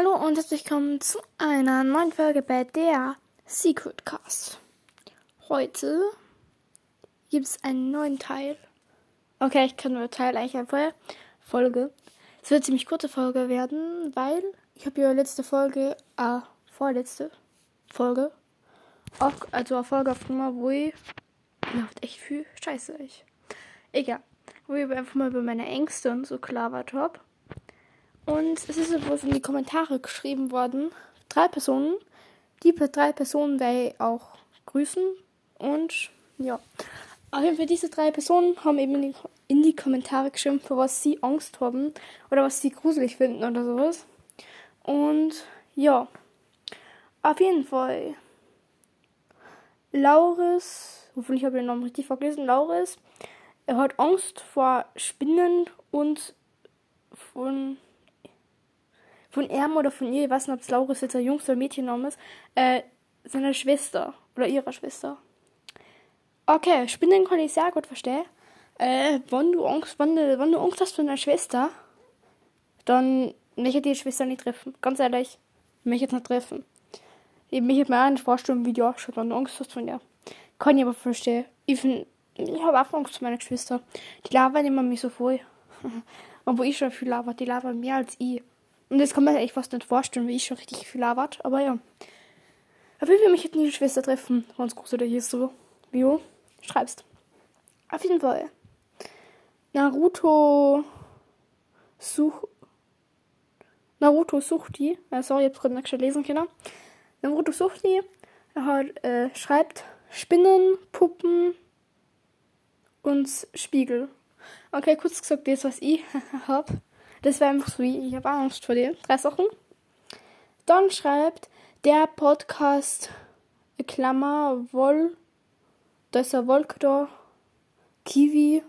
Hallo und herzlich willkommen zu einer neuen Folge bei der Secret Cast. Heute gibt es einen neuen Teil. Okay, ich kann nur Teil eigentlich vorher. Folge. Es wird eine ziemlich kurze Folge werden, weil ich habe ja letzte Folge, ah, vorletzte Folge, auf, also eine Folge aufgenommen, wo ich, läuft echt viel Scheiße, ich. Egal. Wo ich einfach mal über meine Ängste und so klarwart habe. Und es ist wohl in die Kommentare geschrieben worden. Drei Personen. Die drei Personen werde ich auch grüßen. Und ja. Auf jeden Fall, diese drei Personen haben eben in die, in die Kommentare geschrieben, für was sie Angst haben. Oder was sie gruselig finden oder sowas. Und ja. Auf jeden Fall. Lauris, hoffentlich habe ich den Namen richtig vorgelesen. Lauris, er hat Angst vor Spinnen und von von ihm oder von ihr, ich weiß nicht, ob es Lauris jetzt ein Jungs- oder Mädchenname ist, äh, seiner Schwester oder ihrer Schwester. Okay, Spinnen kann ich sehr gut verstehen. Äh, wenn du Angst, wenn du, wenn du Angst hast von deiner Schwester, dann möchte ich die Schwester nicht treffen. Ganz ehrlich, ich möchte jetzt nicht treffen. Ich nicht vorstellen, wie du ausschaut, wenn du Angst hast von der. Kann ich aber verstehen. Ich, ich habe auch Angst vor meiner Schwester. Die labern immer mich so voll. Obwohl ich schon viel labert. Die labern mehr als ich. Und das kann man sich echt fast nicht vorstellen, wie ich schon richtig viel labert. Aber ja. Auf jeden Fall mich hätten die Schwester treffen, es groß oder hier so. Wie du schreibst. Auf jeden Fall. Naruto such. Naruto sucht die. Äh, sorry, ich hab's gerade nicht schon lesen können. Naruto sucht die. Er hat, äh, schreibt Spinnen, Puppen und Spiegel. Okay, kurz gesagt, das, was ich hab. Das wäre einfach so, ich habe Angst vor dir. Drei Sachen. Dann schreibt der Podcast, Klammer, Woll, da ist Wolke da, Kiwi,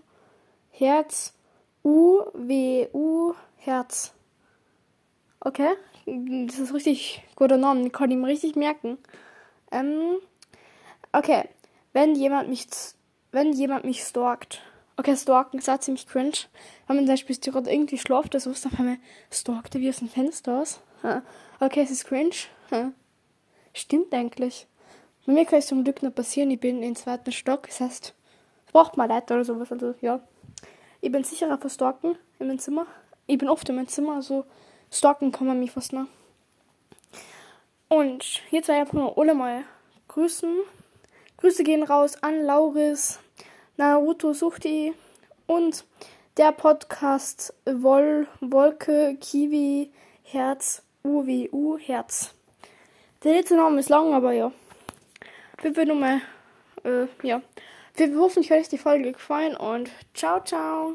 Herz, U, W, U, Herz. Okay, das ist richtig guter Name, den kann ich mir richtig merken. Ähm, okay, wenn jemand mich, wenn jemand mich stalkt, Okay, stalken ist auch ziemlich cringe. Wenn man zum Beispiel gerade irgendwie schlaft, ist, dann haben wir stalkt wie aus dem Fenster aus. Okay, es ist cringe. Stimmt eigentlich. Bei mir kann es zum Glück nicht passieren. Ich bin im zweiten Stock. Das heißt, braucht mal Leute oder sowas. Also, ja. Ich bin sicherer vor Stalken in meinem Zimmer. Ich bin oft in meinem Zimmer, also stalken kann man mich fast noch. Und jetzt werde ich einfach nur alle mal grüßen. Grüße gehen raus an Lauris, Naruto Suchti und der Podcast Woll, Wolke, Kiwi, Herz, UWU, Herz. Der letzte Name ist lang, aber ja. Wir würden mal, äh, ja. Wir hoffen, euch hat die Folge gefallen und ciao, ciao.